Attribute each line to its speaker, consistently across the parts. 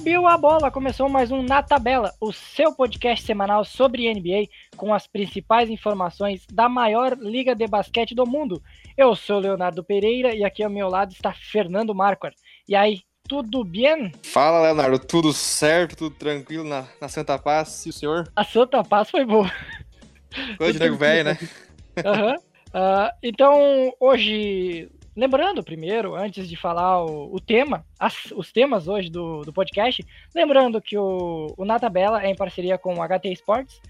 Speaker 1: Subiu a bola, começou mais um Na Tabela, o seu podcast semanal sobre NBA com as principais informações da maior liga de basquete do mundo. Eu sou Leonardo Pereira e aqui ao meu lado está Fernando Marquardt. E aí, tudo bem?
Speaker 2: Fala, Leonardo, tudo certo, tudo tranquilo na, na Santa Paz, e o senhor?
Speaker 1: A Santa Paz foi boa.
Speaker 2: Coisa de nego velho, né?
Speaker 1: Uhum. Uh, então, hoje Lembrando, primeiro, antes de falar o, o tema, as, os temas hoje do, do podcast, lembrando que o, o Na Tabela é em parceria com o HT Sports,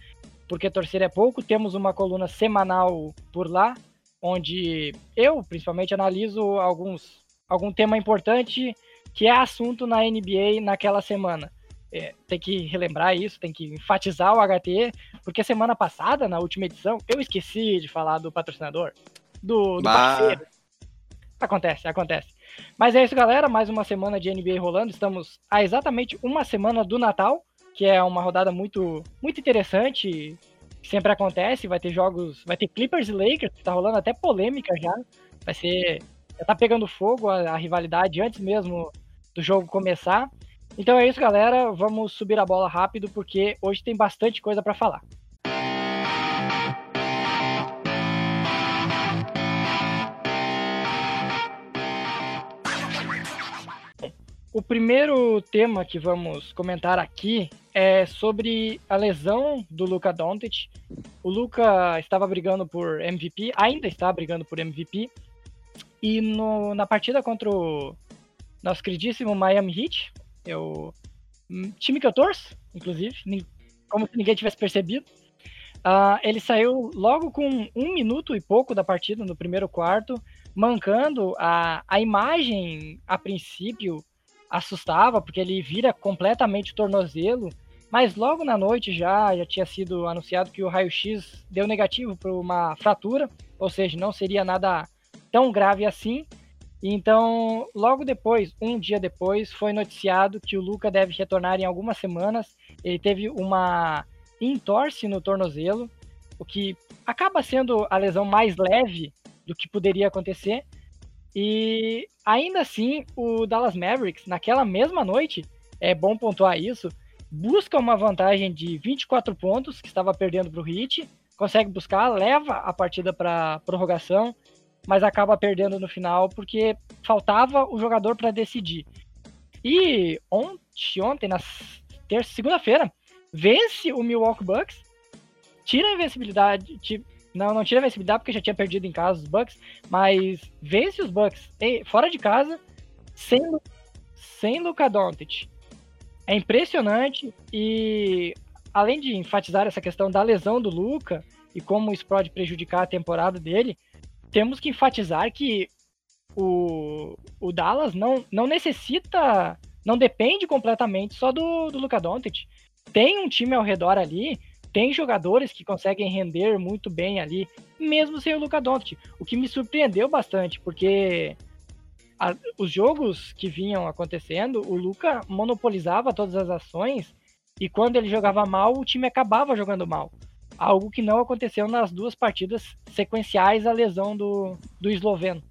Speaker 1: porque torcer é pouco. Temos uma coluna semanal por lá, onde eu, principalmente, analiso alguns, algum tema importante que é assunto na NBA naquela semana. É, tem que relembrar isso, tem que enfatizar o HT, porque semana passada, na última edição, eu esqueci de falar do patrocinador, do, do parceiro. Acontece, acontece. Mas é isso, galera. Mais uma semana de NBA rolando. Estamos há exatamente uma semana do Natal, que é uma rodada muito, muito interessante. Sempre acontece. Vai ter jogos. Vai ter Clippers e Lakers, tá rolando até polêmica já. Vai ser. Já tá pegando fogo a, a rivalidade antes mesmo do jogo começar. Então é isso, galera. Vamos subir a bola rápido, porque hoje tem bastante coisa para falar. O primeiro tema que vamos comentar aqui é sobre a lesão do Luca Doncic. O Luca estava brigando por MVP, ainda está brigando por MVP, e no, na partida contra o nosso queridíssimo Miami Heat, eu, hum, time que eu torço, inclusive, como se ninguém tivesse percebido, uh, ele saiu logo com um minuto e pouco da partida, no primeiro quarto, mancando a, a imagem, a princípio, assustava, porque ele vira completamente o tornozelo, mas logo na noite já, já tinha sido anunciado que o raio-x deu negativo para uma fratura, ou seja, não seria nada tão grave assim. Então, logo depois, um dia depois, foi noticiado que o Luca deve retornar em algumas semanas. Ele teve uma entorse no tornozelo, o que acaba sendo a lesão mais leve do que poderia acontecer, e ainda assim, o Dallas Mavericks, naquela mesma noite, é bom pontuar isso, busca uma vantagem de 24 pontos, que estava perdendo para o Heat, consegue buscar, leva a partida para prorrogação, mas acaba perdendo no final porque faltava o jogador para decidir. E ontem, ontem na terça, segunda-feira, vence o Milwaukee Bucks, tira a invencibilidade, não, não tira a vencibilidade porque já tinha perdido em casa os Bucks, mas vence os Bucks fora de casa, sem, sem Luka Doncic. É impressionante e além de enfatizar essa questão da lesão do Luca e como isso pode prejudicar a temporada dele, temos que enfatizar que o, o Dallas não, não necessita, não depende completamente só do, do Luka Doncic. Tem um time ao redor ali tem jogadores que conseguem render muito bem ali, mesmo sem o Luka Doncic, o que me surpreendeu bastante, porque a, os jogos que vinham acontecendo, o Luka monopolizava todas as ações e quando ele jogava mal, o time acabava jogando mal. Algo que não aconteceu nas duas partidas sequenciais à lesão do, do esloveno.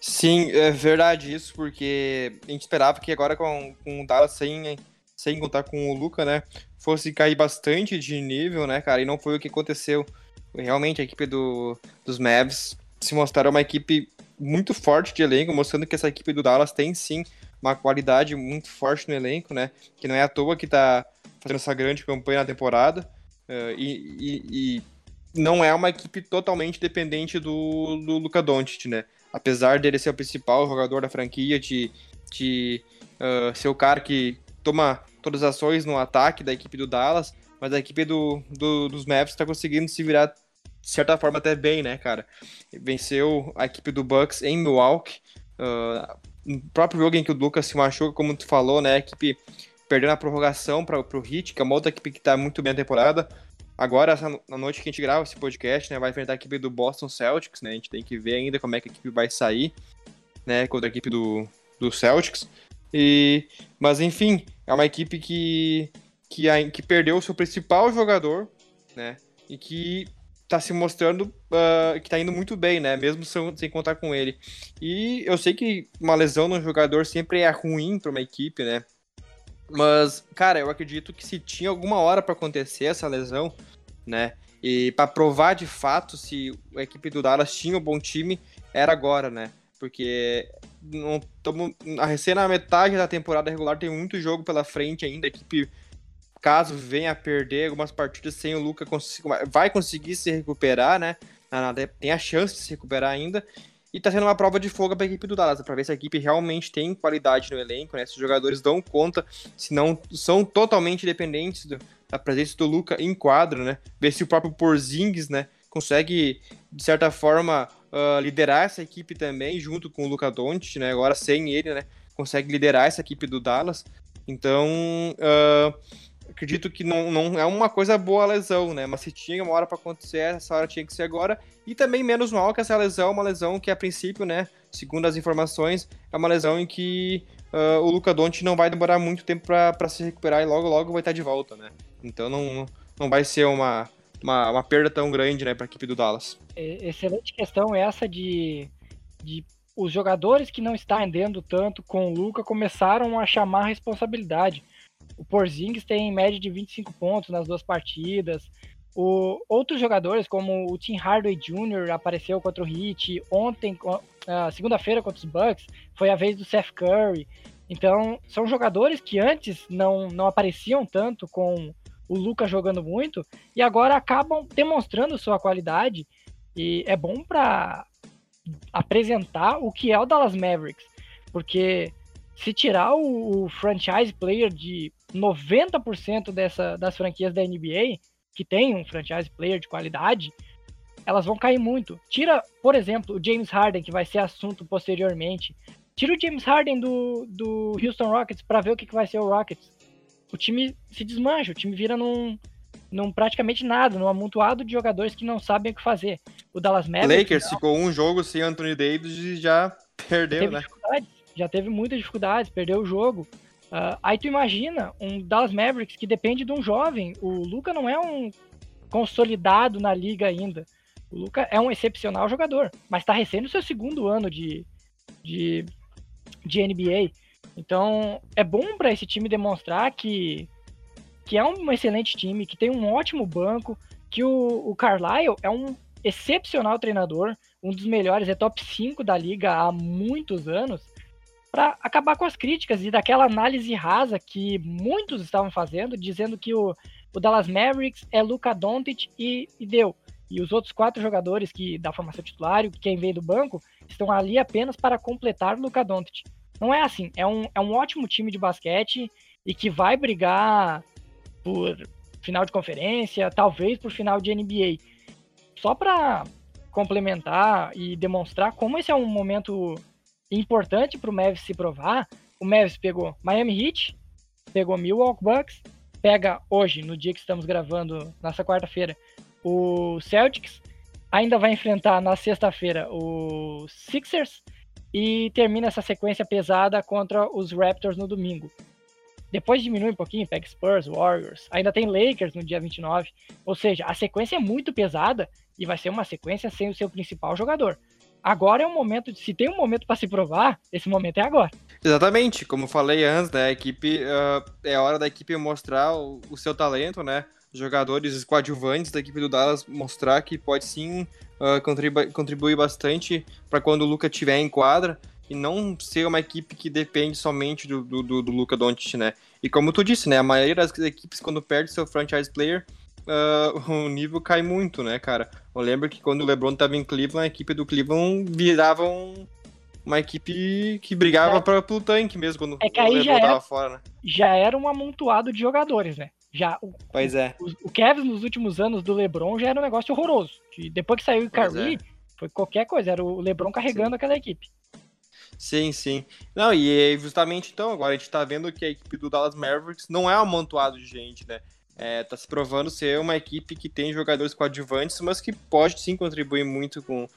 Speaker 2: Sim, é verdade isso, porque a gente esperava que agora com, com o Dallas sem, sem contar com o Luca, né, fosse cair bastante de nível, né, cara? E não foi o que aconteceu. Realmente a equipe do, dos Mavs se mostraram uma equipe muito forte de elenco, mostrando que essa equipe do Dallas tem sim uma qualidade muito forte no elenco, né? Que não é à toa que tá fazendo essa grande campanha na temporada. Uh, e, e, e, não é uma equipe totalmente dependente do, do Luka Doncic, né? Apesar dele ser o principal jogador da franquia, de, de uh, ser o cara que toma todas as ações no ataque da equipe do Dallas, mas a equipe do, do dos Mavs está conseguindo se virar de certa forma até bem, né, cara? Venceu a equipe do Bucks em Milwaukee. Uh, no próprio jogo em que o Lucas se machuca, como tu falou, né? A equipe perdendo a prorrogação para o Heat, que é uma outra equipe que está muito bem na temporada. Agora, na noite que a gente grava esse podcast, né, vai enfrentar a equipe do Boston Celtics, né? A gente tem que ver ainda como é que a equipe vai sair, né, contra a equipe do, do Celtics. E, mas enfim, é uma equipe que, que, que perdeu o seu principal jogador, né? E que está se mostrando uh, que está indo muito bem, né? Mesmo sem, sem, contar com ele. E eu sei que uma lesão no jogador sempre é ruim para uma equipe, né? Mas, cara, eu acredito que se tinha alguma hora para acontecer essa lesão, né? E para provar de fato se a equipe do Dallas tinha um bom time, era agora, né? Porque não estamos recém na metade da temporada regular, tem muito jogo pela frente ainda. A equipe, caso venha a perder algumas partidas sem o Luca, vai conseguir se recuperar, né? Tem a chance de se recuperar ainda. E tá sendo uma prova de fogo para a equipe do Dallas, para ver se a equipe realmente tem qualidade no elenco, né? Se os jogadores dão conta, se não são totalmente dependentes do, da presença do Luca em quadro, né? Ver se o próprio Porzingis, né, consegue de certa forma uh, liderar essa equipe também, junto com o Luca Doncic, né? Agora sem ele, né? Consegue liderar essa equipe do Dallas. Então, uh, acredito que não, não é uma coisa boa a lesão, né? Mas se tinha uma hora para acontecer, essa hora tinha que ser agora. E também menos mal que essa lesão é uma lesão que, a princípio, né? Segundo as informações, é uma lesão em que uh, o Luca Doncic não vai demorar muito tempo para se recuperar e logo, logo vai estar de volta, né? Então não, não vai ser uma, uma, uma perda tão grande, né, para a equipe do Dallas.
Speaker 1: Excelente questão essa de, de os jogadores que não estão rendendo tanto com o Luca começaram a chamar a responsabilidade. O Porzingis tem em média de 25 pontos nas duas partidas. O, outros jogadores, como o Tim Hardaway Jr. apareceu contra o Heat. Ontem, uh, segunda-feira contra os Bucks, foi a vez do Seth Curry. Então, são jogadores que antes não, não apareciam tanto com o Luca jogando muito e agora acabam demonstrando sua qualidade. E é bom para apresentar o que é o Dallas Mavericks, porque se tirar o, o franchise player de 90% dessa, das franquias da NBA, que tem um franchise player de qualidade, elas vão cair muito. Tira, por exemplo, o James Harden, que vai ser assunto posteriormente. Tira o James Harden do, do Houston Rockets para ver o que, que vai ser o Rockets. O time se desmancha, o time vira num, num praticamente nada, num amontoado de jogadores que não sabem o que fazer. O Dallas Mavericks...
Speaker 2: Lakers não, ficou um jogo sem Anthony Davis e já perdeu, né?
Speaker 1: Já teve muitas dificuldades, perdeu o jogo. Uh, aí tu imagina um Dallas Mavericks que depende de um jovem. O Luca não é um consolidado na liga ainda. O Luca é um excepcional jogador, mas está recém no seu segundo ano de, de, de NBA. Então é bom para esse time demonstrar que, que é um excelente time, que tem um ótimo banco, que o, o Carlisle é um excepcional treinador, um dos melhores, é top 5 da liga há muitos anos para acabar com as críticas e daquela análise rasa que muitos estavam fazendo, dizendo que o, o Dallas Mavericks é Luca Doncic e, e, deu. E os outros quatro jogadores que da formação titular, quem vem do banco, estão ali apenas para completar Luca Doncic. Não é assim, é um, é um ótimo time de basquete e que vai brigar por final de conferência, talvez por final de NBA. Só para complementar e demonstrar como esse é um momento importante para o Mavis se provar, o Mavis pegou Miami Heat, pegou Milwaukee Bucks, pega hoje, no dia que estamos gravando, nessa quarta-feira, o Celtics, ainda vai enfrentar na sexta-feira o Sixers e termina essa sequência pesada contra os Raptors no domingo. Depois diminui um pouquinho, pega Spurs, Warriors, ainda tem Lakers no dia 29. Ou seja, a sequência é muito pesada e vai ser uma sequência sem o seu principal jogador agora é o momento, se tem um momento para se provar, esse momento é agora.
Speaker 2: Exatamente, como falei antes, né, a equipe, uh, é hora da equipe mostrar o, o, seu talento, né, jogadores coadjuvantes da equipe do Dallas mostrar que pode sim uh, contribu contribuir bastante para quando o Luca estiver em quadra e não ser uma equipe que depende somente do, do, do Luca Doncic, né. E como tu disse, né, a maioria das equipes quando perde seu franchise player uh, o nível cai muito, né, cara? Eu lembro que quando o LeBron tava em Cleveland, a equipe do Cleveland virava um, uma equipe que brigava é. para o tanque mesmo quando
Speaker 1: é que aí o LeBron já era, fora, né? Já era um amontoado de jogadores, né? Já o,
Speaker 2: pois é.
Speaker 1: O, o Kevin nos últimos anos do LeBron já era um negócio horroroso. Depois que saiu o Curry, é. foi qualquer coisa, era o LeBron carregando sim. aquela equipe.
Speaker 2: Sim, sim. Não, e justamente então, agora a gente tá vendo que a equipe do Dallas Mavericks não é amontoado de gente, né? é, tá se provando ser uma equipe que tem jogadores coadjuvantes, mas que pode sim contribuir muito com,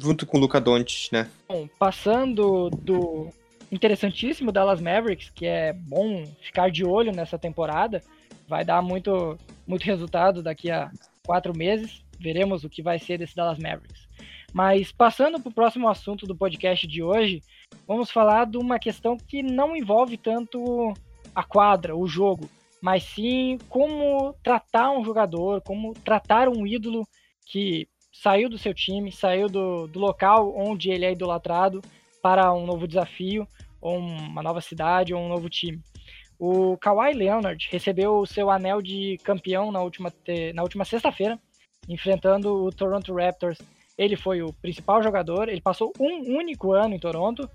Speaker 2: junto com o Luca Doncic, né?
Speaker 1: Bom, passando do interessantíssimo Dallas Mavericks, que é bom ficar de olho nessa temporada, vai dar muito, muito resultado daqui a quatro meses, veremos o que vai ser desse Dallas Mavericks. Mas passando para o próximo assunto do podcast de hoje, vamos falar de uma questão que não envolve tanto a quadra, o jogo, mas sim como tratar um jogador, como tratar um ídolo que saiu do seu time, saiu do, do local onde ele é idolatrado para um novo desafio, ou uma nova cidade, ou um novo time. O Kawhi Leonard recebeu o seu anel de campeão na última, na última sexta-feira, enfrentando o Toronto Raptors. Ele foi o principal jogador, ele passou um único ano em Toronto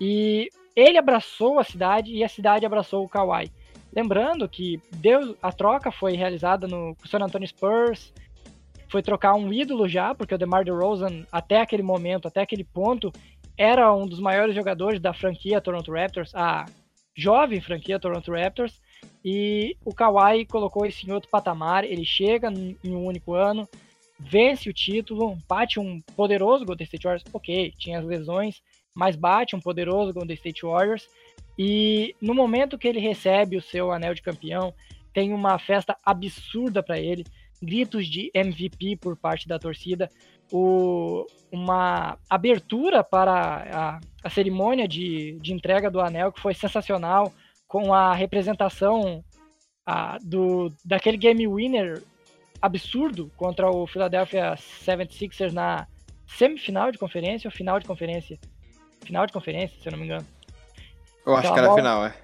Speaker 1: e ele abraçou a cidade e a cidade abraçou o Kawhi. Lembrando que deu, a troca foi realizada no San Antonio Spurs, foi trocar um ídolo já, porque o DeMar DeRozan, até aquele momento, até aquele ponto, era um dos maiores jogadores da franquia Toronto Raptors, a jovem franquia Toronto Raptors, e o Kawhi colocou esse em outro patamar, ele chega em um único ano, vence o título, bate um poderoso Golden State Warriors, ok, tinha as lesões, mas bate um poderoso Golden State Warriors, e no momento que ele recebe o seu anel de campeão, tem uma festa absurda para ele, gritos de MVP por parte da torcida, o, uma abertura para a, a cerimônia de, de, entrega do anel que foi sensacional, com a representação a, do, daquele game winner absurdo contra o Philadelphia 76ers na semifinal de conferência ou final de conferência? Final de conferência, se eu não me engano.
Speaker 2: Eu acho aquela que era bola, final, é.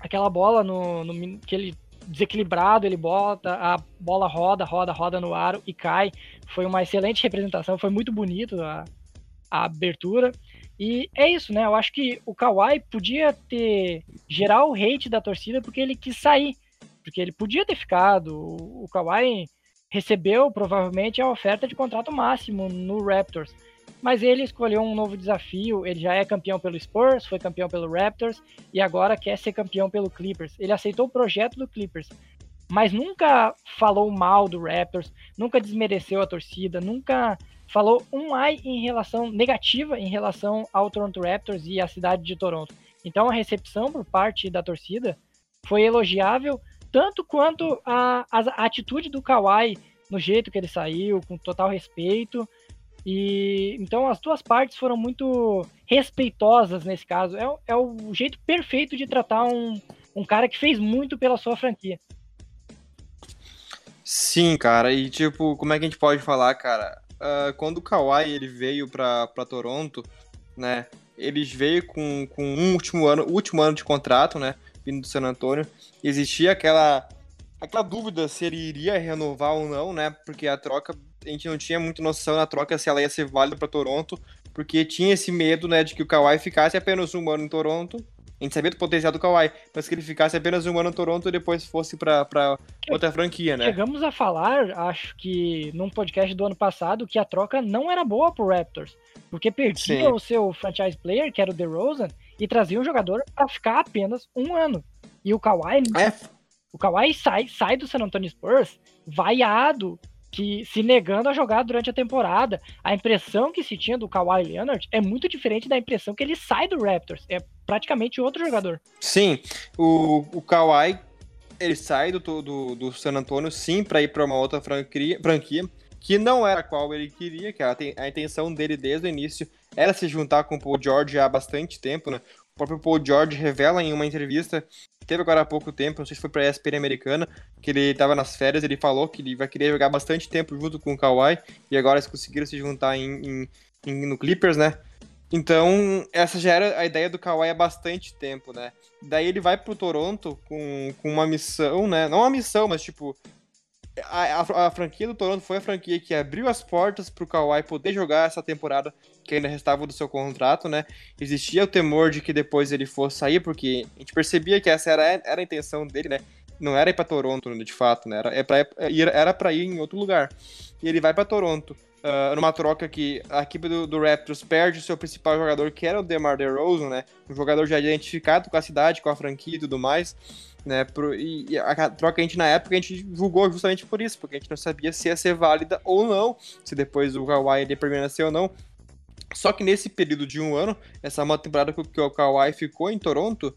Speaker 1: Aquela bola no, no, que ele desequilibrado, ele bota, a bola roda, roda, roda no aro e cai. Foi uma excelente representação, foi muito bonito a, a abertura. E é isso, né? Eu acho que o Kawhi podia ter gerar o hate da torcida porque ele quis sair. Porque ele podia ter ficado. O Kawhi recebeu provavelmente a oferta de contrato máximo no Raptors mas ele escolheu um novo desafio. Ele já é campeão pelo Spurs, foi campeão pelo Raptors e agora quer ser campeão pelo Clippers. Ele aceitou o projeto do Clippers, mas nunca falou mal do Raptors, nunca desmereceu a torcida, nunca falou um ai em relação negativa em relação ao Toronto Raptors e à cidade de Toronto. Então a recepção por parte da torcida foi elogiável, tanto quanto a, a, a atitude do Kawhi no jeito que ele saiu, com total respeito. E então as duas partes foram muito respeitosas nesse caso. É, é o jeito perfeito de tratar um, um cara que fez muito pela sua franquia.
Speaker 2: Sim, cara, e tipo, como é que a gente pode falar, cara? Uh, quando o Kawhi ele veio pra Toronto, né? Eles veio com, com um último ano, último ano de contrato, né? Vindo do San Antônio. Existia aquela, aquela dúvida se ele iria renovar ou não, né? Porque a troca a gente não tinha muita noção na troca se ela ia ser válida para Toronto, porque tinha esse medo, né, de que o Kawhi ficasse apenas um ano em Toronto. A gente sabia do potencial do Kawhi, mas que ele ficasse apenas um ano em Toronto e depois fosse para outra franquia, né?
Speaker 1: Chegamos a falar, acho que num podcast do ano passado, que a troca não era boa pro Raptors, porque perdia Sim. o seu franchise player, que era o DeRozan, e trazia um jogador para ficar apenas um ano. E o Kawhi, é. o Kawhi sai, sai do San Antonio Spurs vaiado que se negando a jogar durante a temporada. A impressão que se tinha do Kawhi Leonard é muito diferente da impressão que ele sai do Raptors. É praticamente outro jogador.
Speaker 2: Sim, o, o Kawhi ele sai do, do, do San Antonio sim para ir para uma outra franquia, franquia que não era a qual ele queria, que a, a intenção dele desde o início era se juntar com o Paul George há bastante tempo, né? O próprio Paul George revela em uma entrevista que teve agora há pouco tempo, não sei se foi pra ESPN americana, que ele estava nas férias, ele falou que ele vai querer jogar bastante tempo junto com o Kawhi, e agora eles conseguiram se juntar em, em, em, no Clippers, né? Então, essa já era a ideia do Kawhi há bastante tempo, né? Daí ele vai pro Toronto com, com uma missão, né? Não uma missão, mas tipo, a, a, a, franquia do Toronto foi a franquia que abriu as portas para o Kawhi poder jogar essa temporada que ainda restava do seu contrato, né? Existia o temor de que depois ele fosse sair, porque a gente percebia que essa era, era a intenção dele, né? Não era ir para Toronto, de fato, né? Era, é pra, era para ir em outro lugar. E ele vai para Toronto, uh, numa troca que a equipe do, do, Raptors perde o seu principal jogador, que era o DeMar DeRozan, né? Um jogador já identificado com a cidade, com a franquia e tudo mais né? Pro, e, e, a troca a gente na época a gente julgou justamente por isso, porque a gente não sabia se ia ser válida ou não, se depois o Kawhi ia permanecer ou não. Só que nesse período de um ano, essa uma temporada que o Kawhi ficou em Toronto,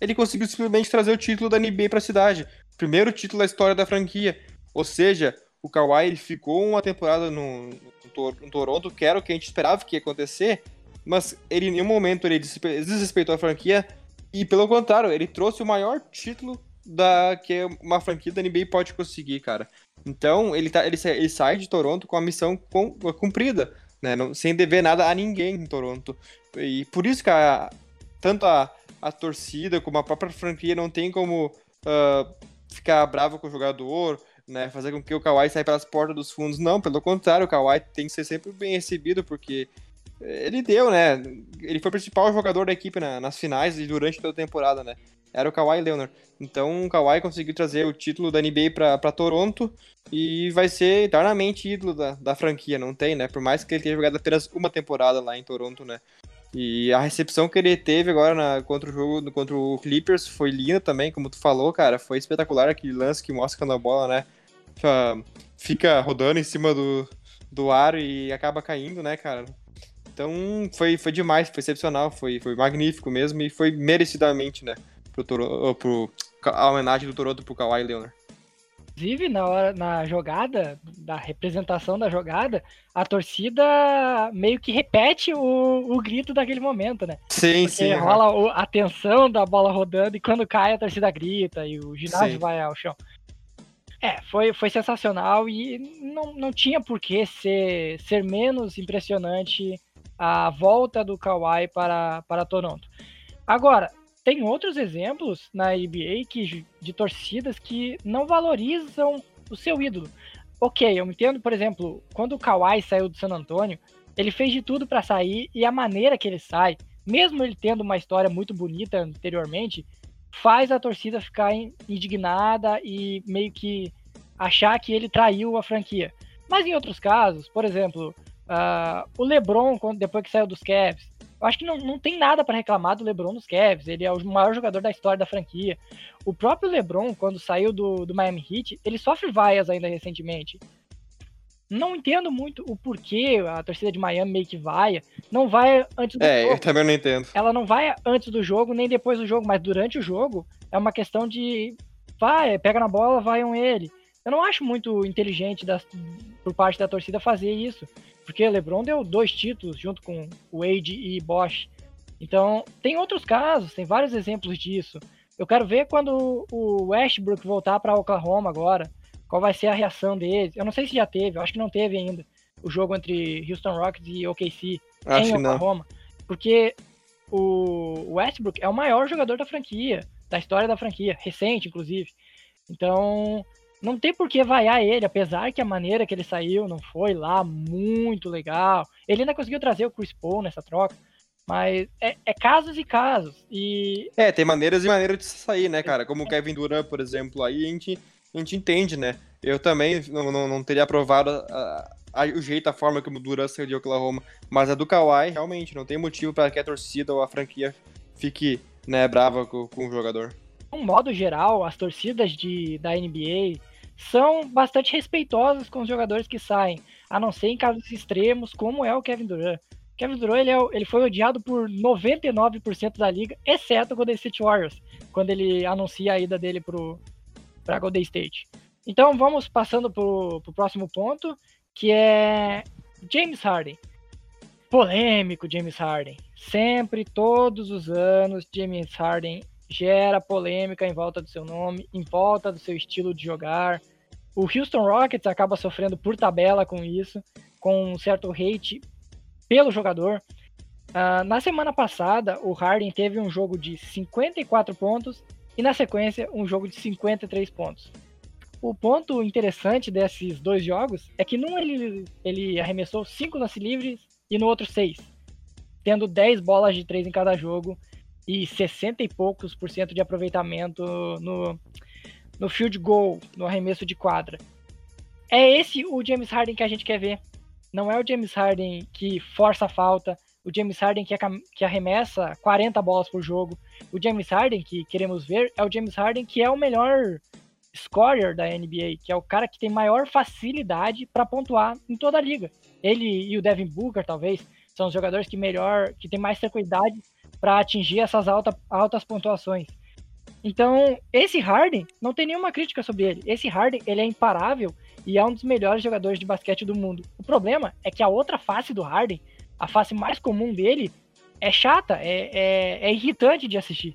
Speaker 2: ele conseguiu simplesmente trazer o título da NBA para a cidade, primeiro título da história da franquia. Ou seja, o Kawhi ele ficou uma temporada no, no, no Toronto, que era o que a gente esperava que ia acontecer, mas ele em nenhum momento ele desrespeitou a franquia, e pelo contrário, ele trouxe o maior título da que uma franquia da NBA pode conseguir, cara. Então, ele, tá, ele, ele sai de Toronto com a missão com, cumprida, né? Não, sem dever nada a ninguém em Toronto. E por isso que a, tanto a, a torcida como a própria franquia não tem como uh, ficar bravo com o jogador, né? Fazer com que o Kawhi saia pelas portas dos fundos. Não, pelo contrário, o Kawhi tem que ser sempre bem recebido, porque ele deu, né? Ele foi o principal jogador da equipe na, nas finais e durante toda a temporada, né? Era o Kawhi Leonard. Então o Kawhi conseguiu trazer o título da NBA para Toronto e vai ser eternamente ídolo da, da franquia, não tem, né? Por mais que ele tenha jogado apenas uma temporada lá em Toronto, né? E a recepção que ele teve agora na, contra o jogo contra o Clippers foi linda também, como tu falou, cara. Foi espetacular aquele lance que mostra a bola, né? Fica rodando em cima do, do ar e acaba caindo, né, cara? Então foi, foi demais, foi excepcional, foi, foi magnífico mesmo e foi merecidamente, né? Pro, Toro, pro, a homenagem do Toronto pro Kawhi Leonard.
Speaker 1: Inclusive, na, hora, na jogada, da representação da jogada, a torcida meio que repete o, o grito daquele momento, né?
Speaker 2: Sim,
Speaker 1: Porque
Speaker 2: sim.
Speaker 1: rola a tensão da bola rodando e quando cai a torcida grita e o ginásio sim. vai ao chão. É, foi, foi sensacional e não, não tinha por que ser, ser menos impressionante a volta do Kawhi para, para Toronto. Agora, tem outros exemplos na NBA que, de torcidas que não valorizam o seu ídolo. Ok, eu entendo, por exemplo, quando o Kawhi saiu do San Antonio, ele fez de tudo para sair e a maneira que ele sai, mesmo ele tendo uma história muito bonita anteriormente, faz a torcida ficar indignada e meio que achar que ele traiu a franquia. Mas em outros casos, por exemplo, Uh, o LeBron, depois que saiu dos Cavs, eu acho que não, não tem nada para reclamar do LeBron nos Cavs. Ele é o maior jogador da história da franquia. O próprio LeBron, quando saiu do, do Miami Heat, ele sofre vaias ainda recentemente. Não entendo muito o porquê a torcida de Miami meio que vai. Não vai antes do
Speaker 2: é,
Speaker 1: jogo.
Speaker 2: É, eu também não entendo.
Speaker 1: Ela não vai antes do jogo nem depois do jogo, mas durante o jogo é uma questão de vai, pega na bola, vai um ele. Eu não acho muito inteligente das, por parte da torcida fazer isso porque LeBron deu dois títulos junto com Wade e Bosch. Então, tem outros casos, tem vários exemplos disso. Eu quero ver quando o Westbrook voltar para Oklahoma agora, qual vai ser a reação dele. Eu não sei se já teve, eu acho que não teve ainda o jogo entre Houston Rockets e OKC
Speaker 2: acho
Speaker 1: em Oklahoma, porque o Westbrook é o maior jogador da franquia, da história da franquia, recente inclusive. Então, não tem por que vaiar ele, apesar que a maneira que ele saiu não foi lá muito legal. Ele ainda conseguiu trazer o Chris Paul nessa troca, mas é, é casos e casos. E...
Speaker 2: É, tem maneiras e maneiras de sair, né, cara? Como o Kevin Durant, por exemplo, aí a gente, a gente entende, né? Eu também não, não, não teria aprovado a, a, o jeito, a forma como o Durant saiu de Oklahoma, mas a do Kawhi, realmente, não tem motivo para que a torcida ou a franquia fique né, brava com, com o jogador.
Speaker 1: De um modo geral, as torcidas de, da NBA são bastante respeitosas com os jogadores que saem, a não ser em casos extremos, como é o Kevin Durant. Kevin Durant ele, é, ele foi odiado por 99% da liga, exceto o Golden State Warriors, quando ele anuncia a ida dele para Golden State. Então vamos passando para o próximo ponto, que é James Harden. Polêmico James Harden. Sempre, todos os anos, James Harden gera polêmica em volta do seu nome, em volta do seu estilo de jogar. O Houston Rockets acaba sofrendo por tabela com isso, com um certo hate pelo jogador. Uh, na semana passada, o Harden teve um jogo de 54 pontos e, na sequência, um jogo de 53 pontos. O ponto interessante desses dois jogos é que num ele, ele arremessou 5 lance livres e no outro 6, tendo 10 bolas de 3 em cada jogo e 60 e poucos por cento de aproveitamento no, no field goal, no arremesso de quadra. É esse o James Harden que a gente quer ver. Não é o James Harden que força a falta, o James Harden que, que arremessa 40 bolas por jogo. O James Harden que queremos ver é o James Harden que é o melhor scorer da NBA, que é o cara que tem maior facilidade para pontuar em toda a liga. Ele e o Devin Booker, talvez, são os jogadores que melhor, que tem mais tranquilidade para atingir essas alta, altas pontuações. Então, esse Harden, não tem nenhuma crítica sobre ele. Esse Harden, ele é imparável e é um dos melhores jogadores de basquete do mundo. O problema é que a outra face do Harden, a face mais comum dele, é chata, é, é, é irritante de assistir.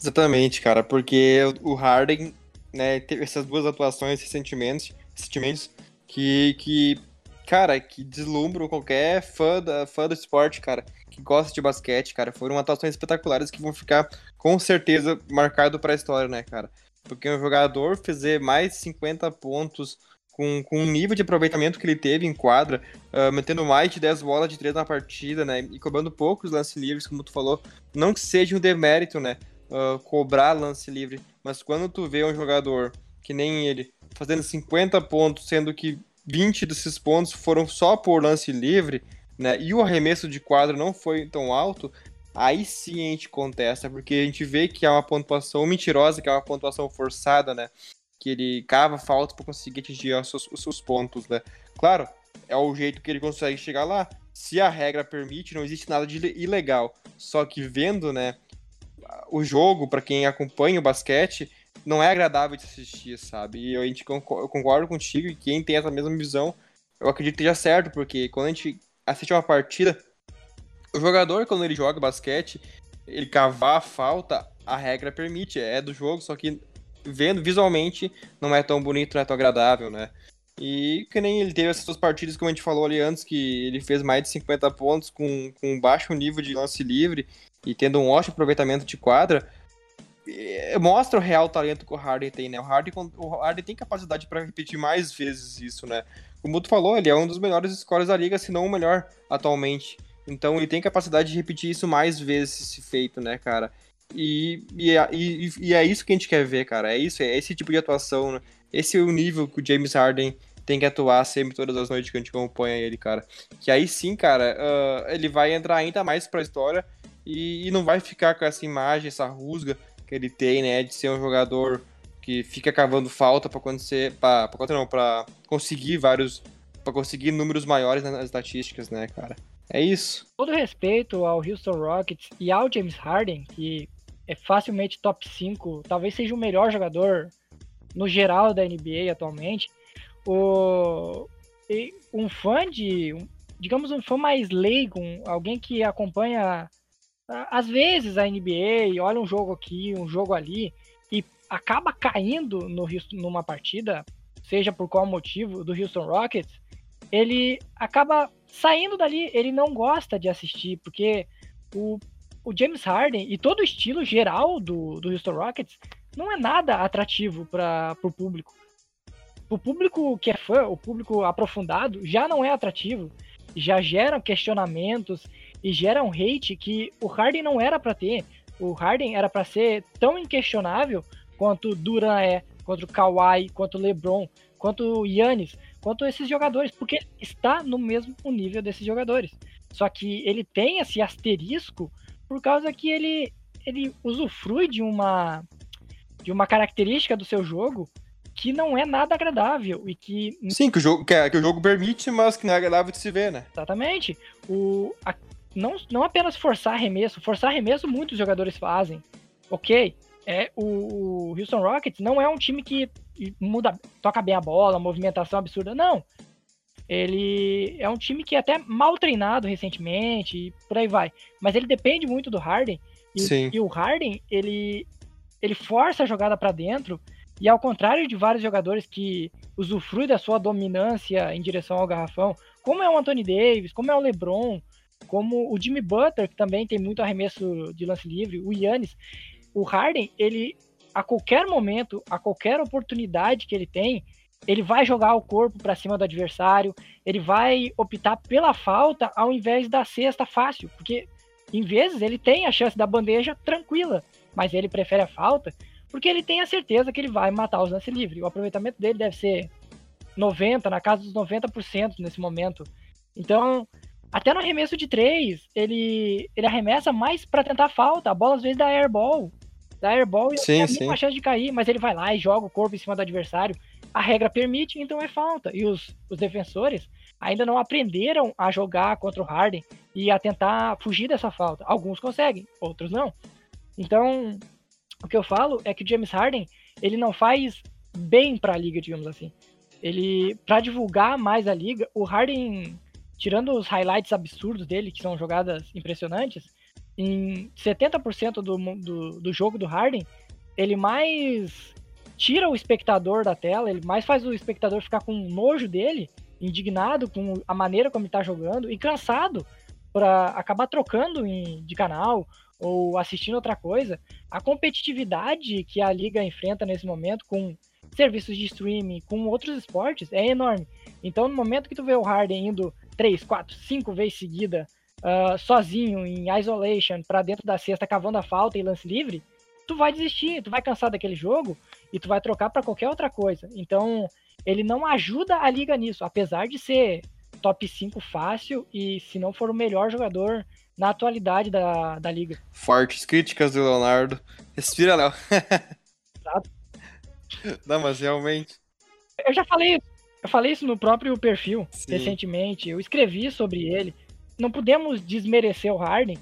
Speaker 2: Exatamente, cara, porque o Harden, né, teve essas duas atuações recentemente, recentemente que, que, cara, que deslumbram qualquer fã, da, fã do esporte, cara, que gosta de basquete, cara. Foram atuações espetaculares que vão ficar, com certeza, marcado pra história, né, cara? Porque um jogador fazer mais de 50 pontos com, com o nível de aproveitamento que ele teve em quadra, uh, metendo mais de 10 bolas de 3 na partida, né? E cobrando poucos lances livres, como tu falou. Não que seja um demérito, né? Uh, cobrar lance livre. Mas quando tu vê um jogador que nem ele fazendo 50 pontos, sendo que 20 desses pontos foram só por lance livre, né? E o arremesso de quadro não foi tão alto, aí sim a gente contesta, porque a gente vê que é uma pontuação mentirosa, que é uma pontuação forçada, né? Que ele cava falta para conseguir atingir os seus, os seus, pontos, né? Claro, é o jeito que ele consegue chegar lá. Se a regra permite, não existe nada de ilegal. Só que vendo, né, o jogo, para quem acompanha o basquete, não é agradável de assistir, sabe? E a gente eu concordo contigo e quem tem essa mesma visão, eu acredito que seja certo, porque quando a gente assiste uma partida, o jogador, quando ele joga basquete, ele cavar a falta, a regra permite, é do jogo, só que vendo visualmente não é tão bonito, não é tão agradável, né? E que nem ele teve essas partidas, como a gente falou ali antes, que ele fez mais de 50 pontos com, com baixo nível de lance livre e tendo um ótimo aproveitamento de quadra, mostra o real talento que o Harden tem, né? O Harden, o Harden tem capacidade para repetir mais vezes isso, né? Como tu falou, ele é um dos melhores scores da liga, se não o melhor atualmente. Então ele tem capacidade de repetir isso mais vezes se feito, né, cara? E, e, e, e, é isso que a gente quer ver, cara. É isso, é esse tipo de atuação. Né? Esse é o nível que o James Harden tem que atuar sempre todas as noites que a gente acompanha ele, cara. Que aí sim, cara, uh, ele vai entrar ainda mais pra história e, e, não vai ficar com essa imagem, essa rusga que ele tem, né, de ser um jogador que fica cavando falta para acontecer, para não, para conseguir vários, para conseguir números maiores nas estatísticas, né, cara. É isso.
Speaker 1: Todo respeito ao Houston Rockets e ao James Harden, que é facilmente top 5, talvez seja o melhor jogador no geral da NBA atualmente. O, um fã de, digamos, um fã mais leigo, alguém que acompanha às vezes a NBA, olha um jogo aqui, um jogo ali, e acaba caindo no numa partida, seja por qual motivo, do Houston Rockets, ele acaba saindo dali, ele não gosta de assistir, porque o o James Harden e todo o estilo geral do, do Houston Rockets não é nada atrativo para o público. O público que é fã, o público aprofundado, já não é atrativo, já geram questionamentos e gera um hate que o Harden não era para ter. O Harden era para ser tão inquestionável quanto Duran é, quanto Kawhi, quanto LeBron, quanto Yannis, quanto esses jogadores, porque está no mesmo nível desses jogadores. Só que ele tem esse asterisco por causa que ele, ele usufrui de uma, de uma característica do seu jogo que não é nada agradável e que...
Speaker 2: Sim, que o jogo, que, é, que o jogo permite, mas que não é agradável de se ver, né?
Speaker 1: Exatamente. O, a, não, não apenas forçar arremesso, forçar arremesso muitos jogadores fazem. Ok, é, o, o Houston Rockets não é um time que muda, toca bem a bola, movimentação absurda, não. Ele é um time que é até mal treinado recentemente e por aí vai. Mas ele depende muito do Harden. E, e o Harden, ele, ele força a jogada para dentro. E ao contrário de vários jogadores que usufruem da sua dominância em direção ao garrafão, como é o Anthony Davis, como é o LeBron, como o Jimmy Butler, que também tem muito arremesso de lance livre, o Yannis, o Harden, ele a qualquer momento, a qualquer oportunidade que ele tem, ele vai jogar o corpo para cima do adversário, ele vai optar pela falta ao invés da cesta fácil, porque em vezes ele tem a chance da bandeja tranquila, mas ele prefere a falta porque ele tem a certeza que ele vai matar os lances livres. O aproveitamento dele deve ser 90, na casa dos 90% nesse momento. Então, até no arremesso de três, ele, ele arremessa mais para tentar falta. A bola às vezes dá airball. Dá airball e
Speaker 2: sim, tem
Speaker 1: uma chance de cair, mas ele vai lá e joga o corpo em cima do adversário a regra permite, então é falta. E os, os defensores ainda não aprenderam a jogar contra o Harden e a tentar fugir dessa falta. Alguns conseguem, outros não. Então, o que eu falo é que o James Harden, ele não faz bem para a liga, digamos assim. Ele para divulgar mais a liga, o Harden, tirando os highlights absurdos dele, que são jogadas impressionantes, em 70% do, do, do jogo do Harden, ele mais tira o espectador da tela, ele mais faz o espectador ficar com nojo dele, indignado com a maneira como ele tá jogando e cansado para acabar trocando em, de canal ou assistindo outra coisa. A competitividade que a liga enfrenta nesse momento com serviços de streaming, com outros esportes, é enorme. Então, no momento que tu vê o Harden indo 3, 4, 5 vezes seguida, uh, sozinho, em isolation, para dentro da cesta, cavando a falta e lance livre, tu vai desistir, tu vai cansar daquele jogo e tu vai trocar para qualquer outra coisa. Então, ele não ajuda a liga nisso, apesar de ser top 5 fácil e se não for o melhor jogador na atualidade da, da liga.
Speaker 2: Fortes críticas do Leonardo. Respira, Léo. Exato. Não, mas realmente.
Speaker 1: Eu já falei, eu falei isso no próprio perfil Sim. recentemente. Eu escrevi sobre ele. Não podemos desmerecer o Harden,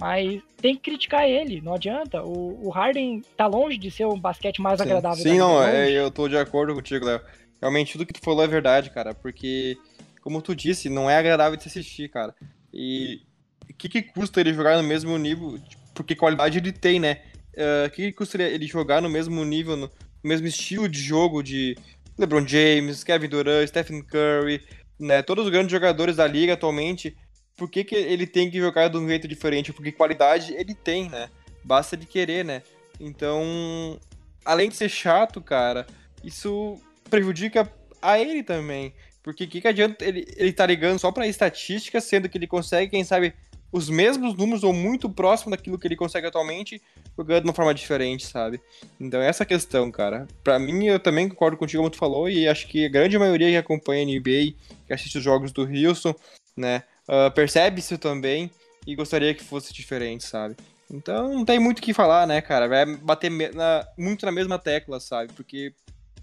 Speaker 1: mas tem que criticar ele, não adianta. O, o Harden tá longe de ser um basquete mais
Speaker 2: Sim.
Speaker 1: agradável.
Speaker 2: Sim, não, é, eu tô de acordo contigo, Léo. Realmente tudo que tu falou é verdade, cara, porque, como tu disse, não é agradável de se assistir, cara. E o que, que custa ele jogar no mesmo nível? Porque qualidade ele tem, né? O uh, que, que custa ele jogar no mesmo nível, no mesmo estilo de jogo de LeBron James, Kevin Durant, Stephen Curry, né? Todos os grandes jogadores da liga atualmente. Por que, que ele tem que jogar de um jeito diferente? Porque qualidade ele tem, né? Basta de querer, né? Então, além de ser chato, cara, isso prejudica a ele também. Porque o que, que adianta ele, ele tá ligando só pra estatística, sendo que ele consegue, quem sabe, os mesmos números ou muito próximo daquilo que ele consegue atualmente, jogando de uma forma diferente, sabe? Então essa questão, cara. Para mim, eu também concordo contigo como tu falou, e acho que a grande maioria que acompanha a NBA, que assiste os jogos do Houston, né, uh, percebe isso também e gostaria que fosse diferente, sabe? Então não tem muito o que falar, né, cara? Vai bater na, muito na mesma tecla, sabe? Porque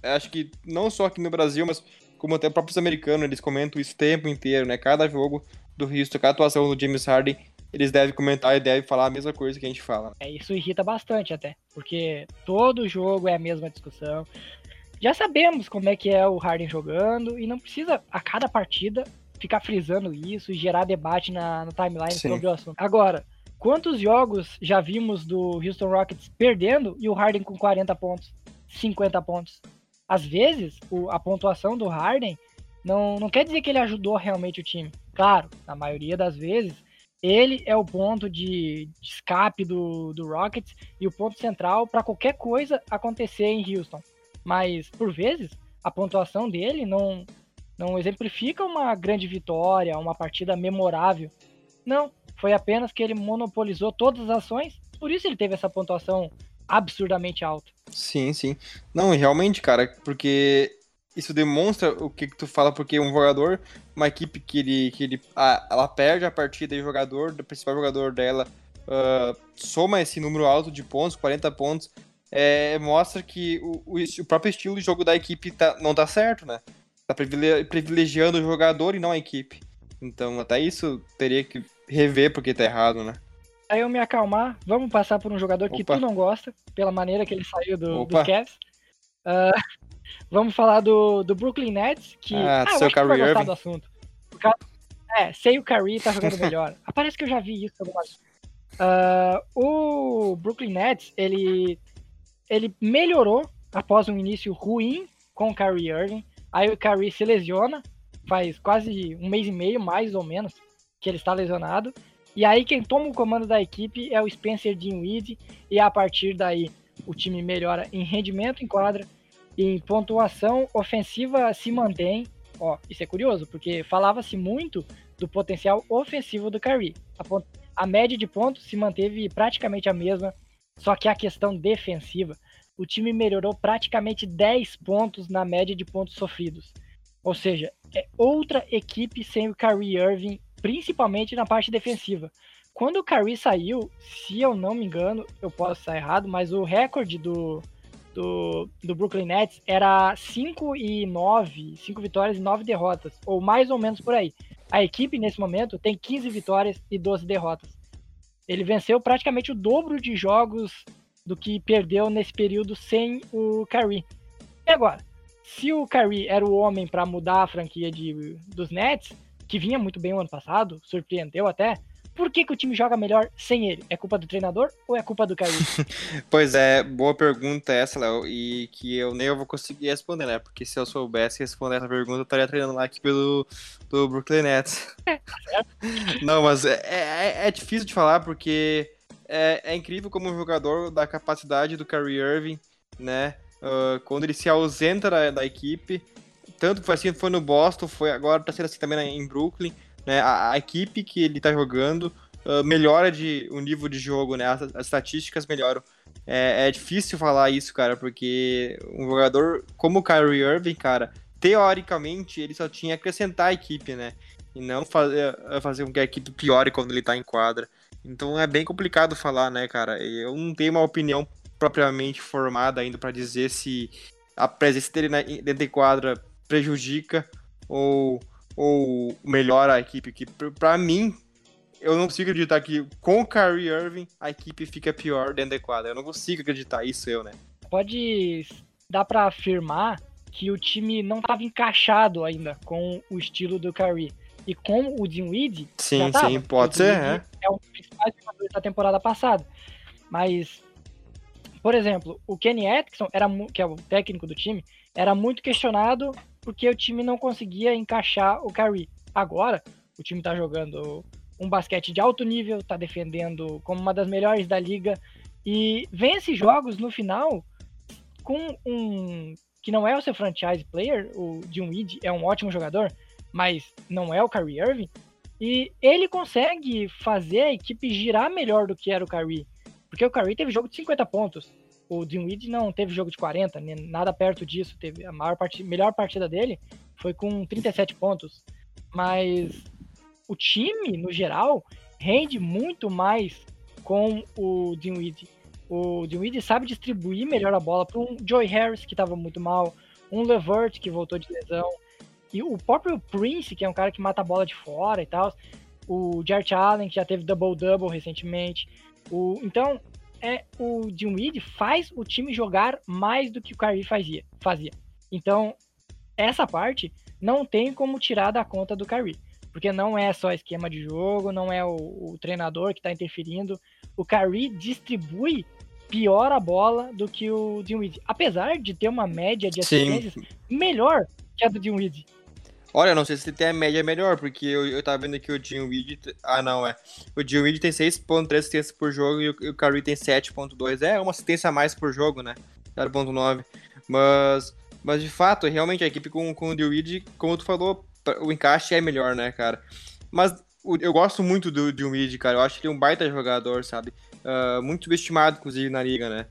Speaker 2: acho que não só aqui no Brasil, mas como até próprios americanos, eles comentam isso o tempo inteiro, né? Cada jogo do Houston, com a atuação do James Harden, eles devem comentar e devem falar a mesma coisa que a gente fala.
Speaker 1: É, isso irrita bastante até, porque todo jogo é a mesma discussão. Já sabemos como é que é o Harden jogando e não precisa a cada partida ficar frisando isso e gerar debate na, no timeline Sim. sobre o assunto. Agora, quantos jogos já vimos do Houston Rockets perdendo e o Harden com 40 pontos, 50 pontos? Às vezes, o, a pontuação do Harden não, não quer dizer que ele ajudou realmente o time. Claro, na maioria das vezes, ele é o ponto de, de escape do, do Rockets e o ponto central para qualquer coisa acontecer em Houston. Mas, por vezes, a pontuação dele não, não exemplifica uma grande vitória, uma partida memorável. Não, foi apenas que ele monopolizou todas as ações, por isso ele teve essa pontuação absurdamente alta.
Speaker 2: Sim, sim. Não, realmente, cara, porque isso demonstra o que, que tu fala, porque um jogador, uma equipe que ele, que ele a, ela perde a partida e o jogador, o principal jogador dela, uh, soma esse número alto de pontos, 40 pontos, é, mostra que o, o, o, próprio estilo de jogo da equipe tá, não tá certo, né? Tá privilegiando o jogador e não a equipe. Então, até isso teria que rever porque tá errado, né?
Speaker 1: Aí eu me acalmar, vamos passar por um jogador Opa. que tu não gosta, pela maneira que ele saiu do, do Cavs. Uh, Vamos falar do, do Brooklyn Nets, que.
Speaker 2: Ah, ah seu Kyrie Irving.
Speaker 1: do assunto. Cara, é, sei o Kyrie tá jogando melhor. ah, parece que eu já vi isso alguma vez. Uh, o Brooklyn Nets, ele, ele melhorou após um início ruim com o Kyrie Irving. Aí o Kyrie se lesiona, faz quase um mês e meio, mais ou menos, que ele está lesionado. E aí quem toma o comando da equipe é o Spencer Dinwiddie, e a partir daí o time melhora em rendimento em quadra, em pontuação ofensiva se mantém. Ó, isso é curioso, porque falava-se muito do potencial ofensivo do Curry. A, a média de pontos se manteve praticamente a mesma, só que a questão defensiva, o time melhorou praticamente 10 pontos na média de pontos sofridos. Ou seja, é outra equipe sem o Kyrie Irving, principalmente na parte defensiva. Quando o Kyrie saiu, se eu não me engano, eu posso estar errado, mas o recorde do, do, do Brooklyn Nets era 5 e 9, 5 vitórias e 9 derrotas, ou mais ou menos por aí. A equipe, nesse momento, tem 15 vitórias e 12 derrotas. Ele venceu praticamente o dobro de jogos do que perdeu nesse período sem o Kyrie. E agora, se o Kyrie era o homem para mudar a franquia de, dos Nets, que vinha muito bem o ano passado, surpreendeu até, Por que, que o time joga melhor sem ele? É culpa do treinador ou é culpa do Kyrie?
Speaker 2: pois é, boa pergunta essa, Léo, e que eu nem eu vou conseguir responder, né? Porque se eu soubesse responder essa pergunta, eu estaria treinando lá aqui pelo do Brooklyn Nets. É, Não, mas é, é, é, difícil de falar porque é, é, incrível como um jogador da capacidade do Kyrie Irving, né? Uh, quando ele se ausenta da, da equipe, tanto foi assim, foi no Boston, foi agora tá sendo assim também em Brooklyn né, a, a equipe que ele está jogando uh, melhora de, o nível de jogo, né, as, as estatísticas melhoram. É, é, difícil falar isso, cara, porque um jogador como o Kyrie Irving, cara, teoricamente ele só tinha acrescentar a equipe, né, e não fazer, fazer com que a equipe piore quando ele está em quadra. Então é bem complicado falar, né, cara. Eu não tenho uma opinião propriamente formada ainda para dizer se a presença dele dentro de quadra prejudica ou ou melhora a equipe? Que para mim, eu não consigo acreditar que com o Kyrie Irving a equipe fica pior dentro da quadra. Eu não consigo acreditar isso eu, né?
Speaker 1: Pode dar para afirmar que o time não estava encaixado ainda com o estilo do Kyrie. E com o Dinwiddie,
Speaker 2: sim, sim, pode ser, é.
Speaker 1: é o principal jogador da temporada passada. Mas por exemplo, o Kenny Atkinson, era, que é o técnico do time, era muito questionado porque o time não conseguia encaixar o Kyrie. Agora, o time está jogando um basquete de alto nível, está defendendo como uma das melhores da liga e vence jogos no final com um que não é o seu franchise player, o Dinwiddie é um ótimo jogador, mas não é o Kyrie Irving, e ele consegue fazer a equipe girar melhor do que era o Kyrie. Porque o Curry teve jogo de 50 pontos. O Dinwiddie não teve jogo de 40, nada perto disso. Teve a maior part... melhor partida dele foi com 37 pontos. Mas o time, no geral, rende muito mais com o Dinwiddie. O Dinwiddie sabe distribuir melhor a bola para um Joey Harris, que estava muito mal, um Levert, que voltou de lesão, e o próprio Prince, que é um cara que mata a bola de fora e tal, o Jarrett Allen, que já teve double-double recentemente, o, então, é o Dinwiddie faz o time jogar mais do que o Kyrie fazia. fazia. Então, essa parte não tem como tirar da conta do Kyrie. Porque não é só esquema de jogo, não é o, o treinador que está interferindo. O Kyrie distribui pior a bola do que o Dinwiddie. Apesar de ter uma média de assistências Sim. melhor que a do Dinwiddie.
Speaker 2: Olha, não sei se tem a média melhor, porque eu, eu tava vendo aqui o Dinwiddie... Ah, não, é. O Dinwiddie tem 6.3 assistências por jogo e o, o Curry tem 7.2. É uma assistência a mais por jogo, né? 0.9. Mas, mas, de fato, realmente, a equipe com, com o Dinwiddie, como tu falou, o encaixe é melhor, né, cara? Mas eu gosto muito do Dinwiddie, cara. Eu acho ele um baita jogador, sabe? Uh, muito subestimado, inclusive, na liga, né?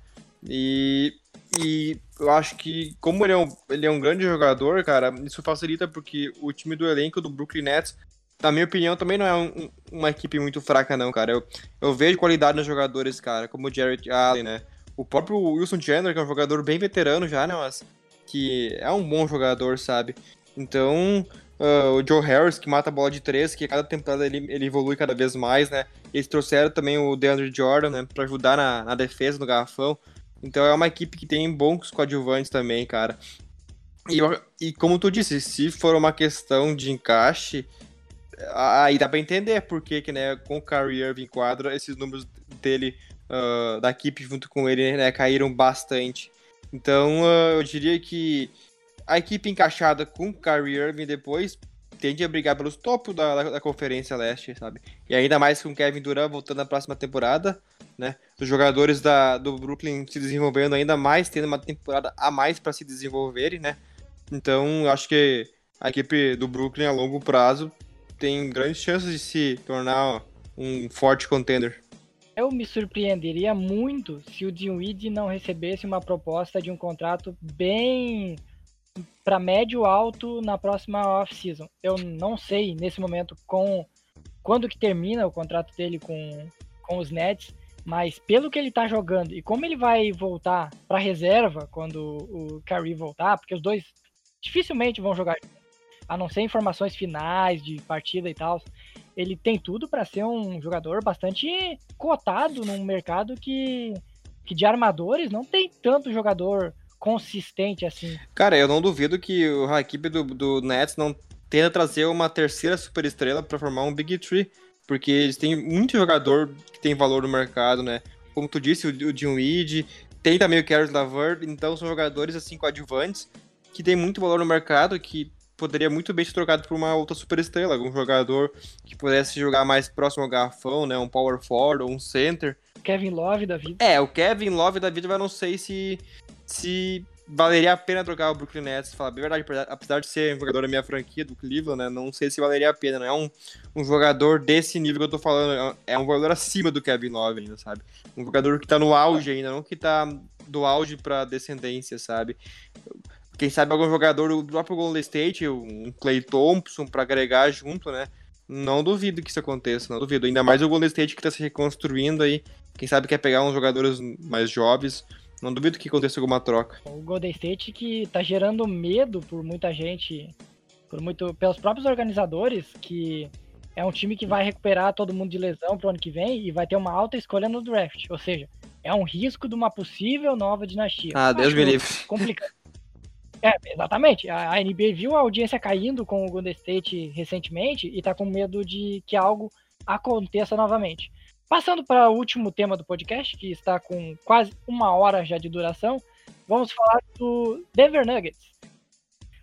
Speaker 2: E e eu acho que, como ele é, um, ele é um grande jogador, cara, isso facilita porque o time do elenco do Brooklyn Nets, na minha opinião, também não é um, uma equipe muito fraca, não, cara. Eu, eu vejo qualidade nos jogadores, cara, como o Jarrett Allen, né? O próprio Wilson Chandler, que é um jogador bem veterano já, né? Mas que é um bom jogador, sabe? Então, uh, o Joe Harris, que mata a bola de três, que cada temporada ele, ele evolui cada vez mais, né? Eles trouxeram também o DeAndre Jordan, né? Pra ajudar na, na defesa do garrafão. Então é uma equipe que tem bons coadjuvantes também, cara. E, e como tu disse, se for uma questão de encaixe, aí dá pra entender por que, né, com o Kyrie Irving quadra, esses números dele, uh, da equipe junto com ele, né, caíram bastante. Então uh, eu diria que a equipe encaixada com o Kyrie Irving depois tende a brigar pelos topos da, da, da, Conferência Leste, sabe? E ainda mais com o Kevin Durant voltando na próxima temporada, né? Os jogadores da, do Brooklyn se desenvolvendo ainda mais, tendo uma temporada a mais para se desenvolverem, né? Então, acho que a equipe do Brooklyn a longo prazo tem grandes chances de se tornar um forte contender.
Speaker 1: Eu me surpreenderia muito se o Dinwiddie não recebesse uma proposta de um contrato bem para médio alto na próxima off-season. Eu não sei nesse momento com quando que termina o contrato dele com, com os Nets, mas pelo que ele tá jogando e como ele vai voltar para reserva quando o Curry voltar, porque os dois dificilmente vão jogar, a não ser informações finais de partida e tal. Ele tem tudo para ser um jogador bastante cotado num mercado que, que de armadores não tem tanto jogador consistente assim.
Speaker 2: Cara, eu não duvido que a equipe do, do Nets não tenta trazer uma terceira superestrela para formar um Big Tree porque eles têm muito jogador que tem valor no mercado, né? Como tu disse, o, o Jim Weed, tem também o Carlos Lavert, então são jogadores assim coadjuvantes que tem muito valor no mercado, que poderia muito bem ser trocado por uma outra superestrela, algum jogador que pudesse jogar mais próximo ao garrafão, né? Um power forward ou um center.
Speaker 1: Kevin Love da vida.
Speaker 2: É, o Kevin Love da vida, mas não sei se se valeria a pena trocar o Brooklyn Nets, falar bem verdade, apesar de ser um jogador da minha franquia, do Cleveland, né, não sei se valeria a pena, não é um, um jogador desse nível que eu tô falando, é um jogador acima do Kevin Love ainda, sabe? Um jogador que tá no auge ainda, não que tá do auge pra descendência, sabe? Quem sabe algum jogador do próprio Golden State, um Clay Thompson, para agregar junto, né? Não duvido que isso aconteça, não duvido. Ainda mais o Golden State que tá se reconstruindo aí. Quem sabe quer pegar uns jogadores mais jovens. Não duvido que aconteça alguma troca.
Speaker 1: O Golden State que tá gerando medo por muita gente, por muito pelos próprios organizadores, que é um time que vai recuperar todo mundo de lesão pro ano que vem e vai ter uma alta escolha no draft. Ou seja, é um risco de uma possível nova dinastia.
Speaker 2: Ah, Deus me livre.
Speaker 1: Complicado. É, exatamente. A, NBA viu a audiência caindo com o Golden State recentemente e tá com medo de que algo aconteça novamente. Passando para o último tema do podcast, que está com quase uma hora já de duração, vamos falar do Denver Nuggets.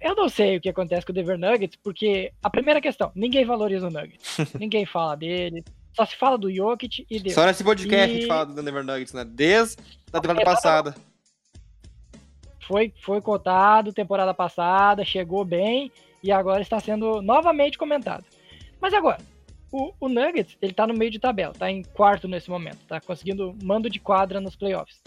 Speaker 1: Eu não sei o que acontece com o Denver Nuggets, porque a primeira questão, ninguém valoriza o Nuggets. ninguém fala dele. Só se fala do Jokic e dele.
Speaker 2: Só nesse podcast e... a gente fala do Denver Nuggets, né? Desde a temporada passada
Speaker 1: foi, foi cotado temporada passada, chegou bem e agora está sendo novamente comentado. Mas agora, o, o Nuggets, ele tá no meio de tabela, tá em quarto nesse momento, tá conseguindo mando de quadra nos playoffs.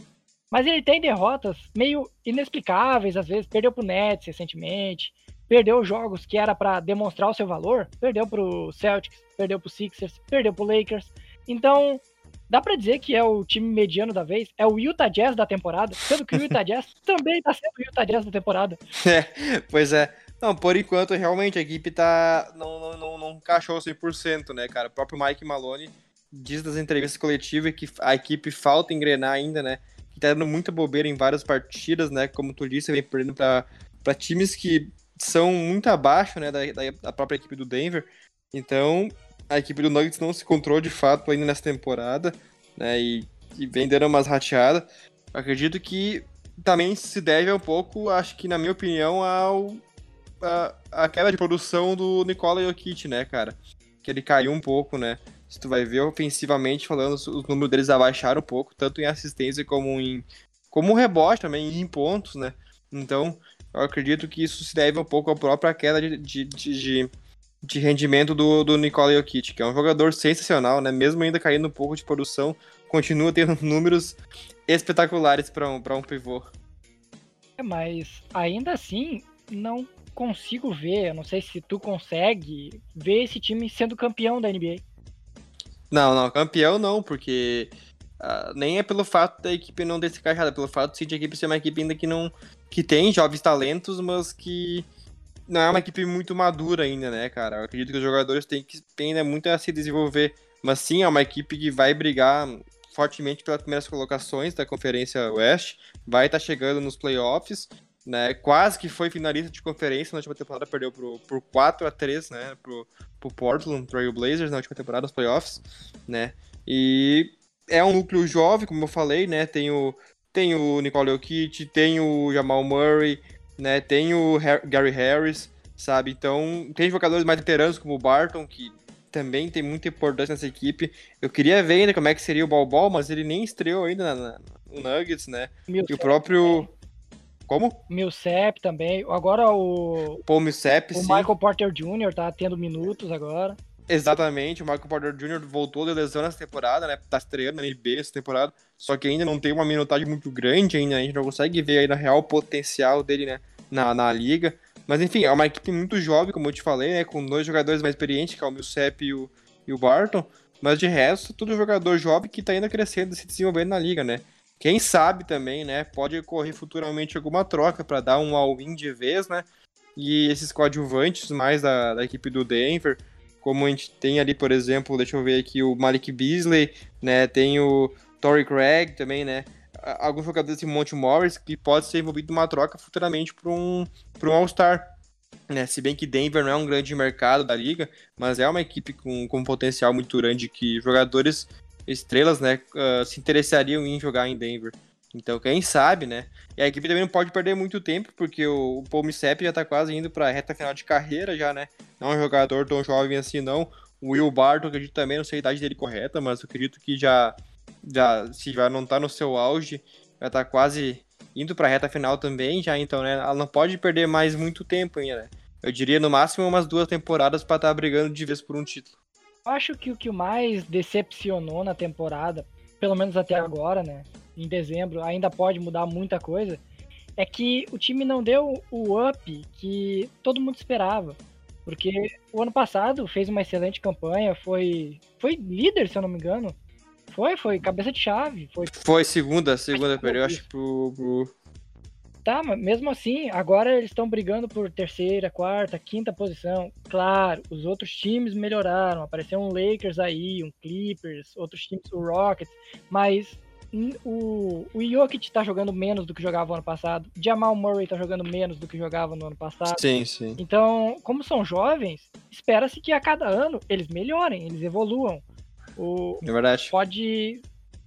Speaker 1: Mas ele tem derrotas meio inexplicáveis, às vezes perdeu pro Nets recentemente, perdeu jogos que era para demonstrar o seu valor, perdeu pro Celtics, perdeu pro Sixers, perdeu pro Lakers. Então, dá para dizer que é o time mediano da vez, é o Utah Jazz da temporada, sendo que o Utah Jazz também tá sendo o Utah Jazz da temporada.
Speaker 2: É, pois é. Não, por enquanto, realmente, a equipe tá. Não, não, não, não encaixou 100%, né, cara? O próprio Mike Malone diz nas entrevistas coletivas que a equipe falta engrenar ainda, né? Que tá dando muita bobeira em várias partidas, né? Como tu disse, vem perdendo pra, pra times que são muito abaixo, né, da, da própria equipe do Denver. Então, a equipe do Nuggets não se encontrou de fato ainda nessa temporada, né? E, e vem dando umas rateadas. Acredito que também se deve um pouco, acho que na minha opinião, ao a, queda de produção do Nikola Jokic, né, cara? Que ele caiu um pouco, né? Se tu vai ver ofensivamente falando, os, os números deles abaixaram um pouco, tanto em assistência como em como rebote também, em pontos, né? Então, eu acredito que isso se deve um pouco à própria queda de, de, de, de rendimento do, do Nikola Jokic, que é um jogador sensacional, né? Mesmo ainda caindo um pouco de produção, continua tendo números espetaculares para um, um pivô.
Speaker 1: É, mas ainda assim, não consigo ver, eu não sei se tu consegue ver esse time sendo campeão da NBA.
Speaker 2: Não, não, campeão não, porque uh, nem é pelo fato da equipe não ter se encaixado, é pelo fato de a equipe ser uma equipe ainda que não que tem jovens talentos, mas que não é uma equipe muito madura ainda, né, cara? Eu acredito que os jogadores têm que ainda muito a se desenvolver. Mas sim, é uma equipe que vai brigar fortemente pelas primeiras colocações da Conferência Oeste, vai estar tá chegando nos playoffs, né? Quase que foi finalista de conferência na última temporada, perdeu pro, por 4 a 3 né? Pro, pro Portland Trail Blazers na última temporada, nos playoffs, né? E é um núcleo jovem, como eu falei, né? Tem o, tem o Nicole Jokic, tem o Jamal Murray, né? Tem o Gary Harris, sabe? Então, tem jogadores mais veteranos como o Barton, que também tem muita importância nessa equipe. Eu queria ver ainda como é que seria o Balbol, mas ele nem estreou ainda na, na, no Nuggets, né? Milcep e o próprio... Como?
Speaker 1: Milcep também. Agora o...
Speaker 2: Paul Milcep,
Speaker 1: O sim. Michael Porter Jr. tá tendo minutos agora.
Speaker 2: Exatamente, o Michael Porter Jr. voltou de lesão nessa temporada, né? Tá estreando na NBA essa temporada, só que ainda não tem uma minutagem muito grande ainda, a gente não consegue ver aí na real potencial dele, né? Na, na liga. Mas enfim, é uma equipe muito jovem, como eu te falei, né? Com dois jogadores mais experientes, que é o Millsap e o, e o Barton. Mas de resto, tudo jogador jovem que tá ainda crescendo se desenvolvendo na liga, né? Quem sabe também, né? Pode ocorrer futuramente alguma troca para dar um all-in de vez, né? E esses coadjuvantes mais da, da equipe do Denver como a gente tem ali, por exemplo, deixa eu ver aqui o Malik Beasley, né? Tem o Torrey Craig também, né? Alguns jogadores assim, Monte Morris, que pode ser envolvido numa troca futuramente para um, um All-Star, Né? Se bem que Denver não é um grande mercado da liga, mas é uma equipe com, com potencial muito grande que jogadores estrelas né, uh, se interessariam em jogar em Denver. Então, quem sabe, né? E a equipe também não pode perder muito tempo, porque o, o Paul Millsap já tá quase indo pra reta final de carreira já, né? Não é um jogador tão jovem assim, não. O Will Barton, acredito também, não sei a idade dele correta, mas eu acredito que já, já se já não tá no seu auge, já tá quase indo pra reta final também já, então, né? Ela não pode perder mais muito tempo ainda, né? Eu diria no máximo umas duas temporadas para estar tá brigando de vez por um título.
Speaker 1: Eu acho que o que mais decepcionou na temporada, pelo menos até agora, né? em dezembro, ainda pode mudar muita coisa, é que o time não deu o up que todo mundo esperava. Porque o ano passado fez uma excelente campanha, foi, foi líder, se eu não me engano. Foi, foi cabeça de chave. Foi,
Speaker 2: foi segunda, segunda período, acho, pro, pro.
Speaker 1: Tá, mas mesmo assim, agora eles estão brigando por terceira, quarta, quinta posição. Claro, os outros times melhoraram. Apareceu um Lakers aí, um Clippers, outros times, o Rockets. Mas o, o Jokic tá jogando menos do que jogava no ano passado. Jamal Murray tá jogando menos do que jogava no ano passado.
Speaker 2: Sim, sim.
Speaker 1: Então, como são jovens, espera-se que a cada ano eles melhorem, eles evoluam. O,
Speaker 2: é verdade.
Speaker 1: Pode.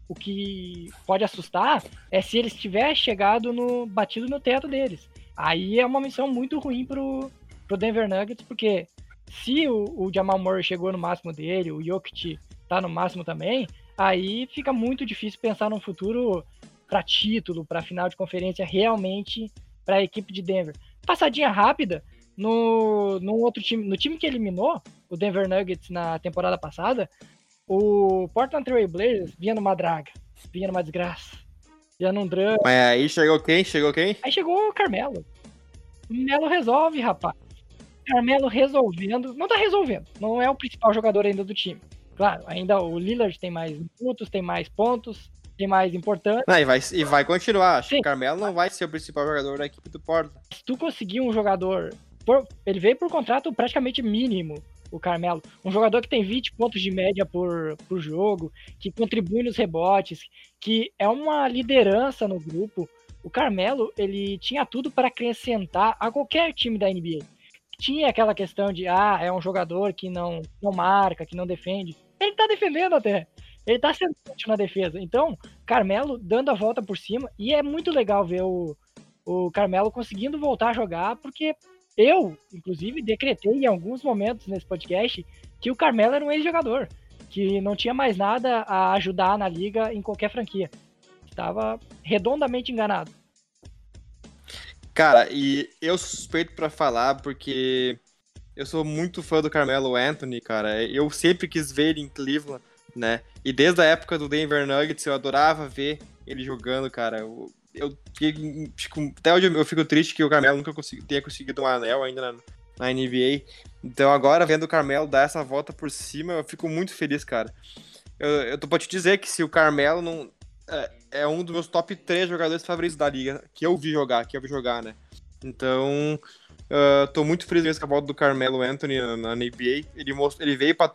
Speaker 1: O que pode assustar é se eles tiver chegado no. batido no teto deles. Aí é uma missão muito ruim pro, pro Denver Nuggets, porque se o, o Jamal Murray chegou no máximo dele, o Jokic tá no máximo também, aí fica muito difícil pensar num futuro para título, para final de conferência realmente para a equipe de Denver. Passadinha rápida no, no outro time, no time que eliminou o Denver Nuggets na temporada passada, o Portland Trail Blazers vinha numa draga, vinha numa desgraça, vinha num drama.
Speaker 2: Mas aí chegou quem? Chegou quem?
Speaker 1: Aí chegou o Carmelo. O Melo resolve, rapaz. Carmelo resolvendo, não tá resolvendo, não é o principal jogador ainda do time. Claro, ainda o Lillard tem mais minutos, tem mais pontos, tem mais importância.
Speaker 2: Não, e, vai, e vai continuar. Acho Sim. que o Carmelo não vai ser o principal jogador da equipe do Portland.
Speaker 1: Se tu conseguir um jogador. Por, ele veio por contrato praticamente mínimo, o Carmelo. Um jogador que tem 20 pontos de média por, por jogo, que contribui nos rebotes, que é uma liderança no grupo. O Carmelo, ele tinha tudo para acrescentar a qualquer time da NBA. Tinha aquela questão de, ah, é um jogador que não, não marca, que não defende ele tá defendendo até. Ele tá sendo na defesa. Então, Carmelo dando a volta por cima. E é muito legal ver o, o Carmelo conseguindo voltar a jogar, porque eu, inclusive, decretei em alguns momentos nesse podcast que o Carmelo era um ex-jogador. Que não tinha mais nada a ajudar na liga em qualquer franquia. Estava redondamente enganado.
Speaker 2: Cara, e eu suspeito para falar porque eu sou muito fã do Carmelo Anthony, cara. Eu sempre quis ver ele em Cleveland, né? E desde a época do Denver Nuggets eu adorava ver ele jogando, cara. Eu, fico, até hoje eu fico triste que o Carmelo nunca consegui, tenha conseguido um anel ainda na, na NBA. Então agora vendo o Carmelo dar essa volta por cima, eu fico muito feliz, cara. Eu, eu tô pra te dizer que se o Carmelo não. É, é um dos meus top 3 jogadores favoritos da liga, que eu vi jogar, que eu vi jogar, né? Então, Uh, tô muito feliz com a volta do Carmelo Anthony na, na NBA. Ele, most... ele veio pra...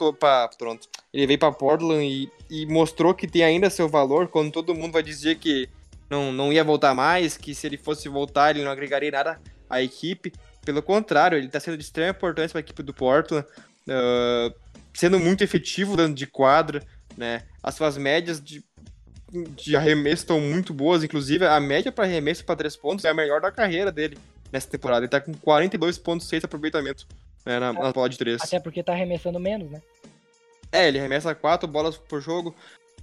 Speaker 2: Pronto. Ele veio para Portland e, e, mostrou que tem ainda seu valor quando todo mundo vai dizer que não, não ia voltar mais, que se ele fosse voltar ele não agregaria nada à equipe. Pelo contrário, ele está sendo de extrema importância para a equipe do Portland, uh, sendo muito efetivo dentro de quadra, né? As suas médias de, de arremesso estão muito boas, inclusive a média para arremesso para três pontos é a melhor da carreira dele nessa temporada. Ele tá com 42,6 aproveitamento né, na, na bola de 3.
Speaker 1: Até porque tá arremessando menos, né?
Speaker 2: É, ele arremessa 4 bolas por jogo.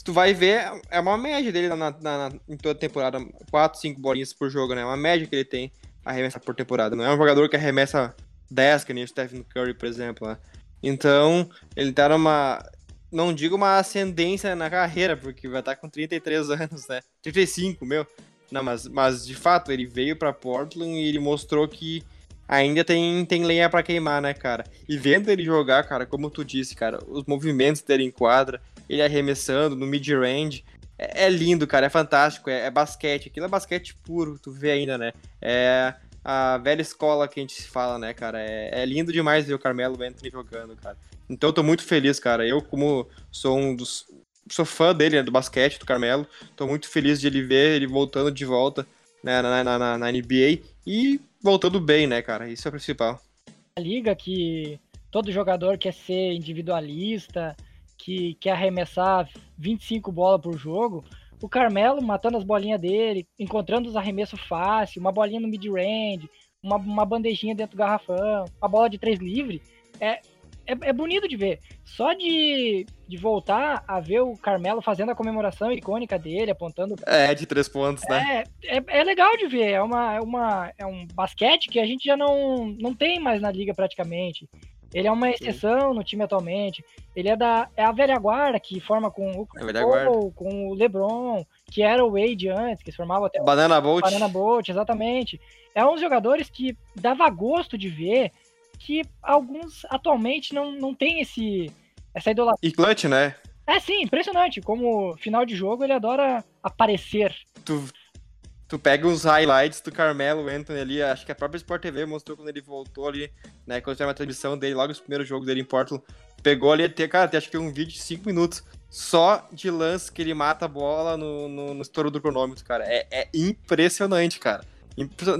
Speaker 2: Tu vai ver, é uma média dele na, na, na, em toda temporada. 4, 5 bolinhas por jogo, né? É uma média que ele tem arremessa por temporada. Não é um jogador que arremessa 10, que nem o Stephen Curry, por exemplo. Né? Então, ele tá numa. Não digo uma ascendência na carreira, porque vai estar tá com 33 anos, né? 35, meu. Não, mas, mas de fato, ele veio para Portland e ele mostrou que ainda tem, tem lenha para queimar, né, cara? E vendo ele jogar, cara, como tu disse, cara, os movimentos dele em quadra, ele arremessando no mid-range, é, é, lindo, cara, é fantástico, é, é, basquete, aquilo é basquete puro, tu vê ainda, né? É a velha escola que a gente fala, né, cara? É, é lindo demais ver o Carmelo Anthony jogando, cara. Então eu tô muito feliz, cara. Eu, como sou um dos sou fã dele, né, do basquete, do Carmelo. Tô muito feliz de ele ver ele voltando de volta né, na, na, na, na NBA e voltando bem, né, cara? Isso é o principal.
Speaker 1: liga que todo jogador quer ser individualista, que quer arremessar 25 bolas por jogo. O Carmelo matando as bolinhas dele, encontrando os arremessos fáceis, uma bolinha no mid-range, uma, uma bandejinha dentro do garrafão, uma bola de três livre. É, é, é, bonito de ver. Só de, de voltar a ver o Carmelo fazendo a comemoração icônica dele, apontando.
Speaker 2: É, de três pontos,
Speaker 1: né? É, é, é, legal de ver. É, uma, é, uma, é um basquete que a gente já não, não tem mais na liga praticamente. Ele é uma exceção Sim. no time atualmente. Ele é da é a velha guarda que forma com o
Speaker 2: Cole,
Speaker 1: com o LeBron, que era o Wade antes, que se formava até
Speaker 2: Banana Bolt.
Speaker 1: Banana Bolt, exatamente. É uns jogadores que dava gosto de ver que alguns atualmente não, não tem esse, essa idolatria.
Speaker 2: E clutch, né?
Speaker 1: É, sim, impressionante. Como final de jogo ele adora aparecer.
Speaker 2: Tu, tu pega os highlights do Carmelo Anthony ali, acho que a própria Sport TV mostrou quando ele voltou ali, né? Quando teve uma transmissão dele, logo os primeiros jogos dele em Portland. Pegou ali, até, cara, acho que um vídeo de 5 minutos só de lance que ele mata a bola no, no, no estouro do cronômetro, cara. É, é impressionante, cara.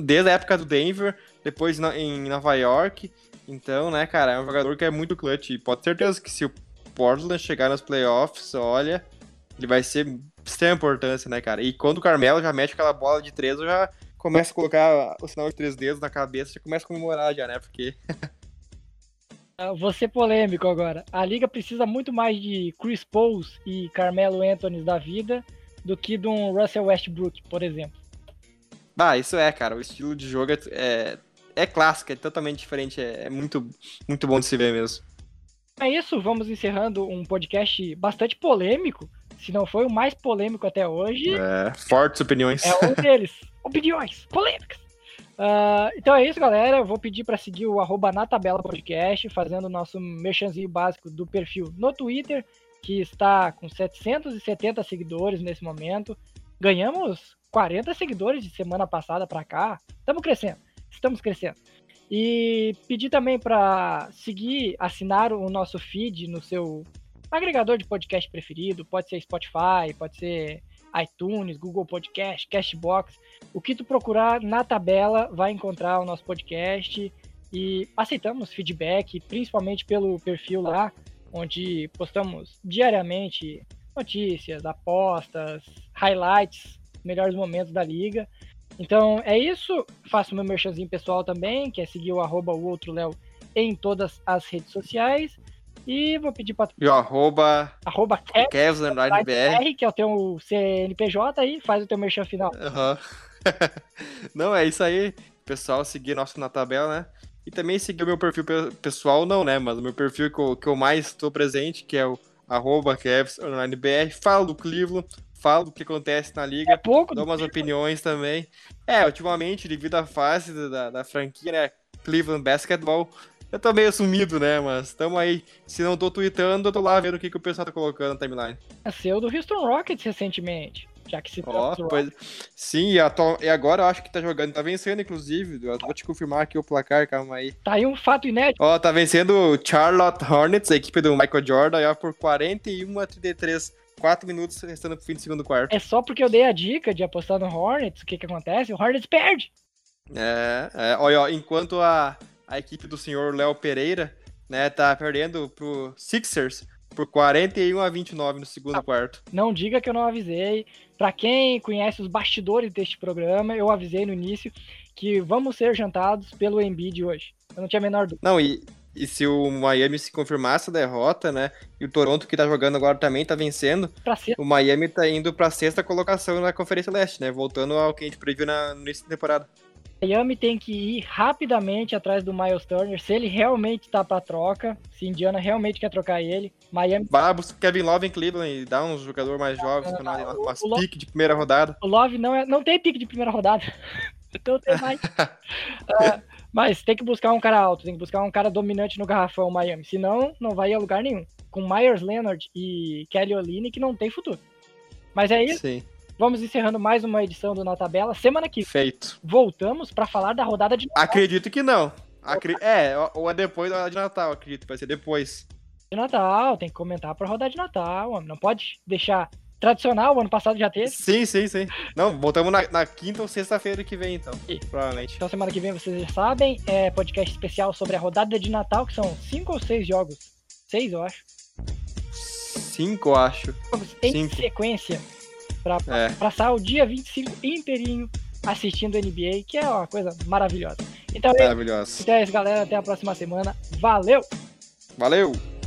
Speaker 2: Desde a época do Denver, depois em Nova York então, né, cara, é um jogador que é muito clutch. E pode ter certeza que se o Portland chegar nos playoffs, olha, ele vai ser extrema importância, né, cara? E quando o Carmelo já mete aquela bola de três, eu já começo a colocar o sinal de três dedos na cabeça, já começa a comemorar já, né? Porque.
Speaker 1: Ah, vou ser polêmico agora. A liga precisa muito mais de Chris Paul e Carmelo Anthony da vida do que de um Russell Westbrook, por exemplo.
Speaker 2: Ah, isso é, cara. O estilo de jogo é, é é clássica, é totalmente diferente, é, é muito, muito bom de se ver mesmo.
Speaker 1: É isso, vamos encerrando um podcast bastante polêmico, se não foi o mais polêmico até hoje.
Speaker 2: É, fortes opiniões.
Speaker 1: É um deles. opiniões polêmicas. Uh, então é isso, galera. Eu vou pedir para seguir o arroba na tabela podcast, fazendo o nosso merchanzinho básico do perfil no Twitter, que está com 770 seguidores nesse momento. Ganhamos 40 seguidores de semana passada para cá. Estamos crescendo estamos crescendo. E pedir também para seguir, assinar o nosso feed no seu agregador de podcast preferido, pode ser Spotify, pode ser iTunes, Google Podcast, Castbox. O que tu procurar na tabela vai encontrar o nosso podcast e aceitamos feedback, principalmente pelo perfil lá, onde postamos diariamente notícias, apostas, highlights, melhores momentos da liga. Então é isso. Faço meu merchanzinho pessoal também, que é seguir o arroba o outro Léo em todas as redes sociais. E vou pedir para
Speaker 2: E o arroba.
Speaker 1: Arroba
Speaker 2: BR.
Speaker 1: que é o teu CNPJ aí, faz o teu merchan final.
Speaker 2: Uhum. não, é isso aí. Pessoal, seguir nosso na tabela, né? E também seguir o meu perfil pessoal, não, né? Mas o meu perfil que eu, que eu mais estou presente, que é o arroba BR. Falo do Cleveland, falo do que acontece na liga,
Speaker 1: é pouco
Speaker 2: dou umas opiniões também. É, ultimamente, devido à fase da, da franquia, né, Cleveland Basketball, eu tô meio sumido, né, mas tamo aí. Se não tô tweetando, eu tô lá vendo o que, que o pessoal tá colocando na timeline.
Speaker 1: Nasceu do Houston Rockets recentemente. Já que se
Speaker 2: oh, pois, Sim, e, atu... e, agora eu acho que tá jogando, tá vencendo, inclusive. Eu vou te confirmar aqui o placar, calma aí.
Speaker 1: Tá aí um fato inédito.
Speaker 2: Ó, oh, tá vencendo o Charlotte Hornets, a equipe do Michael Jordan, ó, por 41 a 33 quatro minutos restando pro fim do segundo quarto.
Speaker 1: É só porque eu dei a dica de apostar no Hornets, o que que acontece? O Hornets perde!
Speaker 2: É, é olha, ó, enquanto a, a equipe do senhor Léo Pereira, né, tá perdendo pro Sixers por 41 a 29 no segundo ah, quarto.
Speaker 1: Não diga que eu não avisei. Para quem conhece os bastidores deste programa, eu avisei no início que vamos ser jantados pelo Embiid hoje. Eu não tinha a menor dúvida.
Speaker 2: Não, e, e se o Miami se confirmasse a derrota, né? E o Toronto, que tá jogando agora, também tá vencendo. O Miami tá indo pra sexta colocação na Conferência Leste, né? Voltando ao que a gente previu na, no início da temporada.
Speaker 1: Miami tem que ir rapidamente atrás do Miles Turner, se ele realmente tá pra troca, se Indiana realmente quer trocar ele. Miami.
Speaker 2: Vá, busca Kevin Love em Cleveland e dá uns jogadores mais jovens, não, não, não, umas pique de primeira rodada.
Speaker 1: O Love não, é, não tem pique de primeira rodada. então tem mais. uh, Mas tem que buscar um cara alto, tem que buscar um cara dominante no garrafão Miami. Senão, não vai a lugar nenhum. Com Myers Leonard e Kelly Olynyk que não tem futuro. Mas é isso.
Speaker 2: Sim.
Speaker 1: Vamos encerrando mais uma edição do Na Tabela. Semana que
Speaker 2: Feito.
Speaker 1: voltamos para falar da rodada de
Speaker 2: Natal. Acredito que não. Acre... É, ou é depois da de Natal, acredito. Vai ser depois.
Speaker 1: De Natal, tem que comentar pra rodada de Natal. Não pode deixar tradicional, ano passado já teve.
Speaker 2: Sim, sim, sim. Não, voltamos na, na quinta ou sexta-feira que vem, então.
Speaker 1: E-
Speaker 2: Provavelmente.
Speaker 1: Então semana que vem vocês já sabem, é podcast especial sobre a rodada de Natal, que são cinco ou seis jogos. Seis, eu acho.
Speaker 2: Cinco, eu acho.
Speaker 1: Jogos em
Speaker 2: Cinco.
Speaker 1: sequência. Pra
Speaker 2: É.
Speaker 1: passar o dia 25 inteirinho assistindo NBA, que é uma coisa maravilhosa. Então é,
Speaker 2: Maravilhoso.
Speaker 1: então é isso, galera. Até a próxima semana. Valeu!
Speaker 2: Valeu!